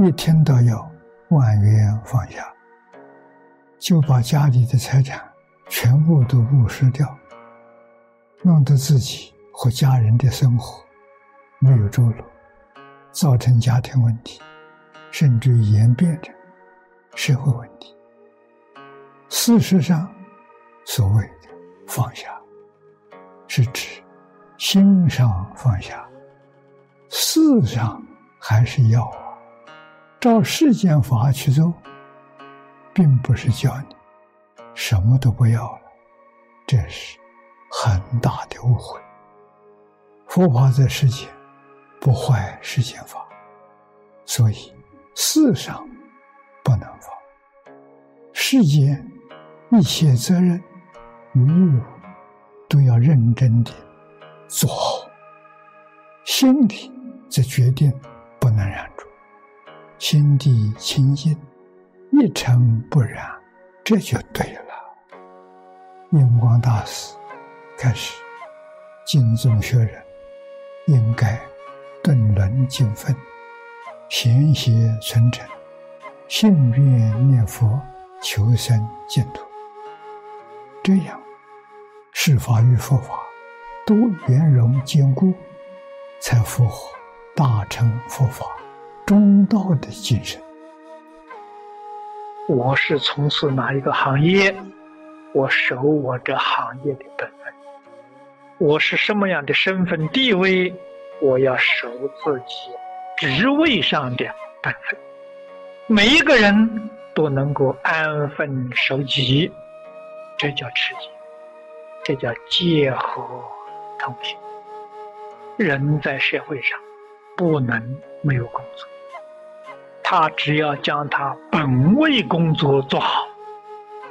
一听到要万元放下，就把家里的财产全部都误失掉，弄得自己和家人的生活没有着落，造成家庭问题，甚至演变成社会问题。事实上，所谓的放下，是指心上放下，事上还是要。照世间法去做，并不是叫你什么都不要了，这是很大的误会。佛法在世间不坏世间法，所以世上不能放，世间。一切责任与义务都要认真的做好，心里则决定不能染着，心地清净，一尘不染，这就对了。印光大师开始，敬重学人应该顿伦敬分，贤邪纯诚，信愿念佛，求生净土。这样，世法与佛法都圆融坚固，才符合大乘佛法中道的精神。我是从事哪一个行业，我守我这行业的本分；我是什么样的身份地位，我要守自己职位上的本分。每一个人都能够安分守己。这叫持戒，这叫戒和同行。人在社会上不能没有工作，他只要将他本位工作做好，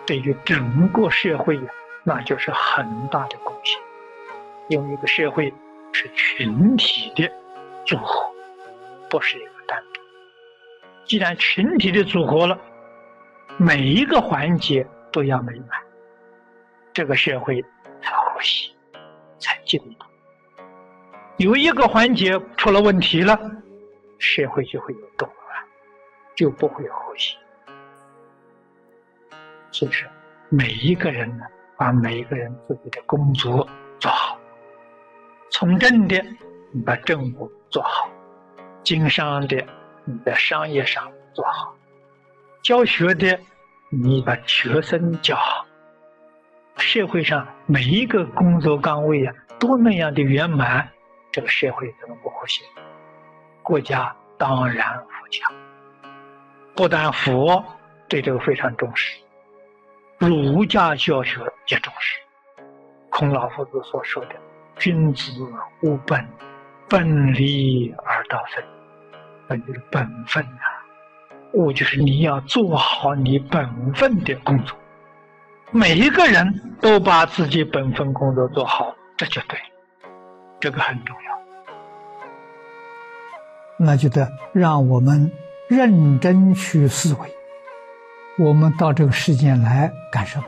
对于整个社会那就是很大的贡献。因为一个社会是群体的组合，不是一个单独。既然群体的组合了，每一个环节都要美满。这个社会才和谐，才进步。有一个环节出了问题了，社会就会有动，就不会和谐。所以说，每一个人呢，把每一个人自己的工作做好，从政的你把政务做好，经商的你在商业上做好，教学的你把学生教好。社会上每一个工作岗位啊，都那样的圆满，这个社会才能不和谐。国家当然富强，不但佛对这个非常重视，儒家教学也重视。孔老夫子所说的“君子务本，本立而道分”，那就是本分呐。务就是你要做好你本分的工作。每一个人都把自己本分工作做好，这就对，这个很重要。那就得让我们认真去思维：我们到这个世间来干什么？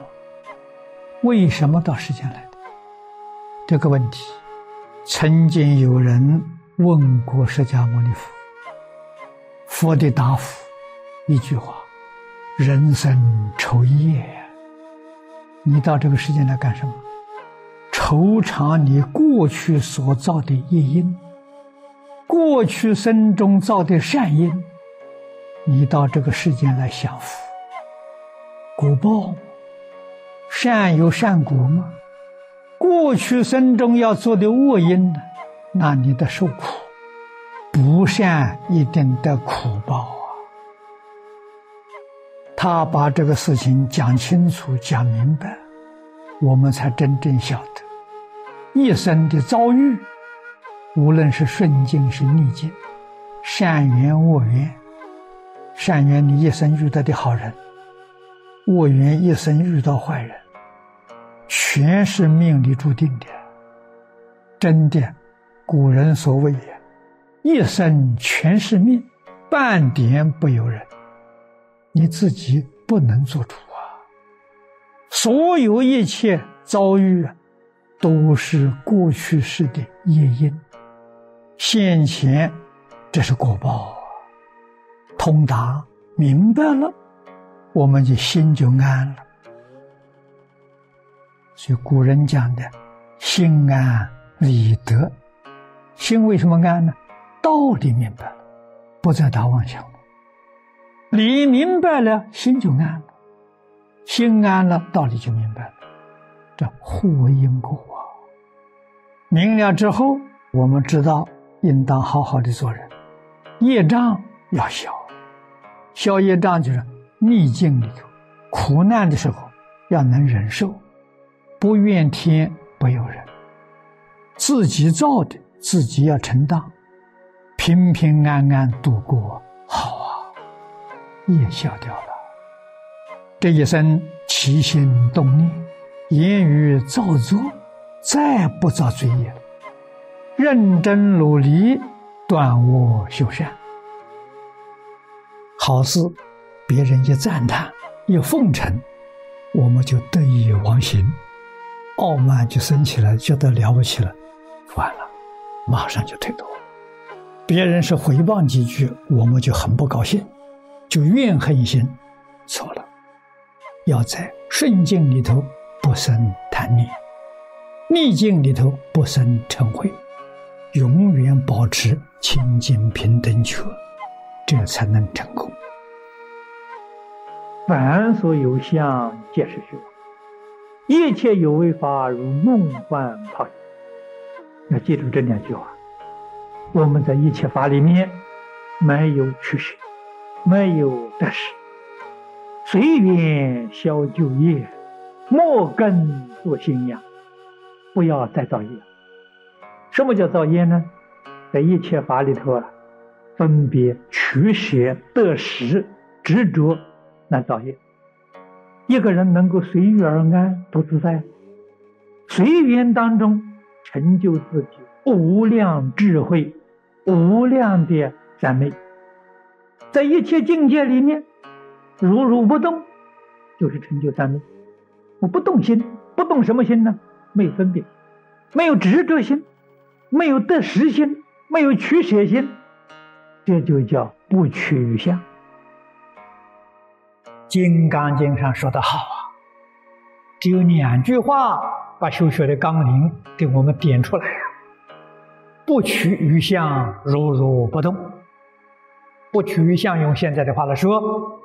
为什么到世间来？这个问题，曾经有人问过释迦牟尼佛，佛的答复一句话：人生愁业。你到这个世界来干什么？酬偿你过去所造的业因，过去生中造的善因，你到这个世间来享福，果报，善有善果吗？过去生中要做的恶因呢，那你得受苦，不善一定得苦报啊。他把这个事情讲清楚、讲明白，我们才真正晓得一生的遭遇，无论是顺境是逆境，善缘恶缘，善缘你一生遇到的好人，恶缘一生遇到坏人，全是命里注定的。真的，古人所谓也，一生全是命，半点不由人。你自己不能做主啊！所有一切遭遇，都是过去式的业因，现前这是果报！通达明白了，我们就心就安了。所以古人讲的“心安理得”，心为什么安呢？道理明白了，不再打妄想了；理明白了，心就安了。心安了，道理就明白了。这互为因果啊！明了之后，我们知道应当好好的做人，业障要消。消业障就是逆境里头、苦难的时候要能忍受。不怨天不尤人，自己造的自己要承担，平平安安度过好啊，也消掉了。这一生起心动念、言语造作，再不造罪业，认真努力，断恶修善，好事，别人一赞叹、一奉承，我们就得意忘形。傲慢就升起来，觉得了不起了，完了，马上就退脱。别人是回谤几句，我们就很不高兴，就怨恨心，错了。要在顺境里头不生贪念，逆境里头不生嗔恚，永远保持清净平等觉，这样才能成功。凡所有相，皆是虚妄。一切有为法，如梦幻泡影。要记住这两句话。我们在一切法里面，没有取舍，没有得失，随缘消旧业，莫根做新样，不要再造业。什么叫造业呢？在一切法里头啊，分别取舍、得失、执着，难造业。一个人能够随遇而安，不自在；随缘当中成就自己无量智慧、无量的三昧，在一切境界里面如如不动，就是成就三昧。我不动心，不动什么心呢？没有分别，没有执着心，没有得失心，没有取舍心，这就叫不取于相。《金刚经》上说的好啊，只有两句话把修学的纲领给我们点出来呀：不取于相，如如不动；不取于相，用现在的话来说，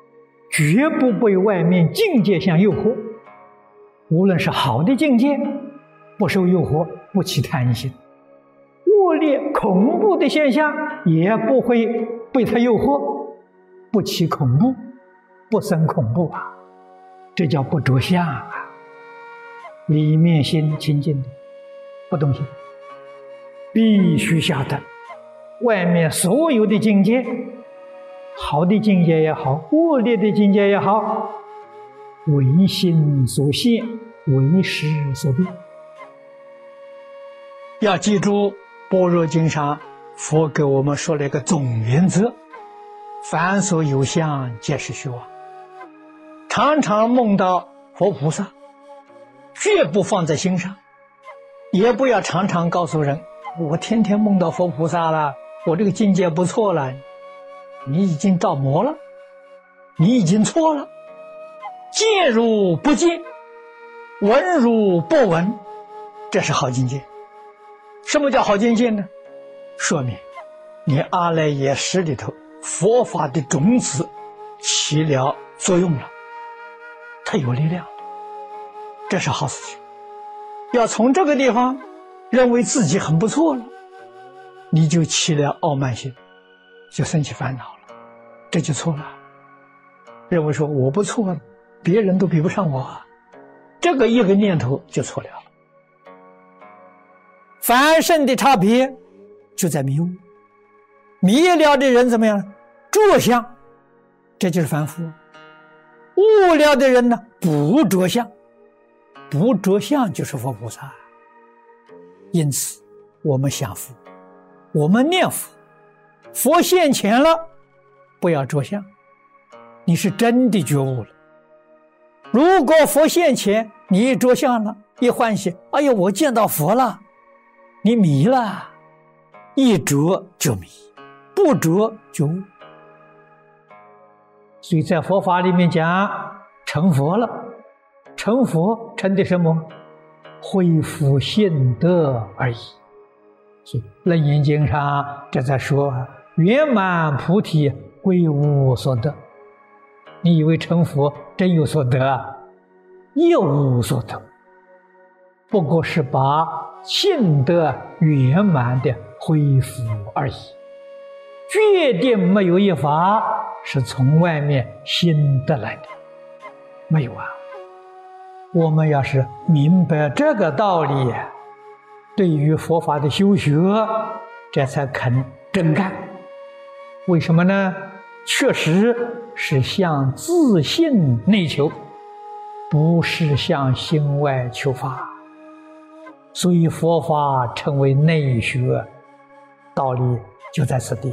绝不被外面境界相诱惑。无论是好的境界，不受诱惑，不起贪心；恶劣恐怖的现象，也不会被他诱惑，不起恐怖。不生恐怖啊，这叫不着相啊。里面心清净的，不动心，必须晓得，外面所有的境界，好的境界也好，恶劣的境界也好，为心所现，为识所变。要记住，《般若经》上佛给我们说了一个总原则：凡所有相，皆是虚妄。常常梦到佛菩萨，绝不放在心上，也不要常常告诉人，我天天梦到佛菩萨了，我这个境界不错了。你已经造魔了，你已经错了。见如不见，闻如不闻，这是好境界。什么叫好境界呢？说明你阿赖耶识里头佛法的种子起了作用了。他有力量，这是好事情。要从这个地方认为自己很不错了，你就起了傲慢心，就生起烦恼了，这就错了。认为说我不错，别人都比不上我，这个一个念头就错了。凡圣的差别就在迷雾，迷了的人怎么样？着相，这就是凡夫。悟了的人呢，不着相，不着相就是佛菩萨。因此，我们想佛，我们念佛，佛现前了，不要着相，你是真的觉悟了。如果佛现前，你一着相了，一欢喜，哎呀，我见到佛了，你迷了，一着就迷，不着就悟。所以在佛法里面讲成佛了，成佛成的什么？恢复性德而已。所以《楞严经》上这在说圆满菩提归无所得。你以为成佛真有所得啊？一无所得，不过是把性德圆满的恢复而已。决定没有一法是从外面新得来的，没有啊。我们要是明白这个道理，对于佛法的修学，这才肯真干。为什么呢？确实是向自信内求，不是向心外求法。所以佛法称为内学，道理就在此地。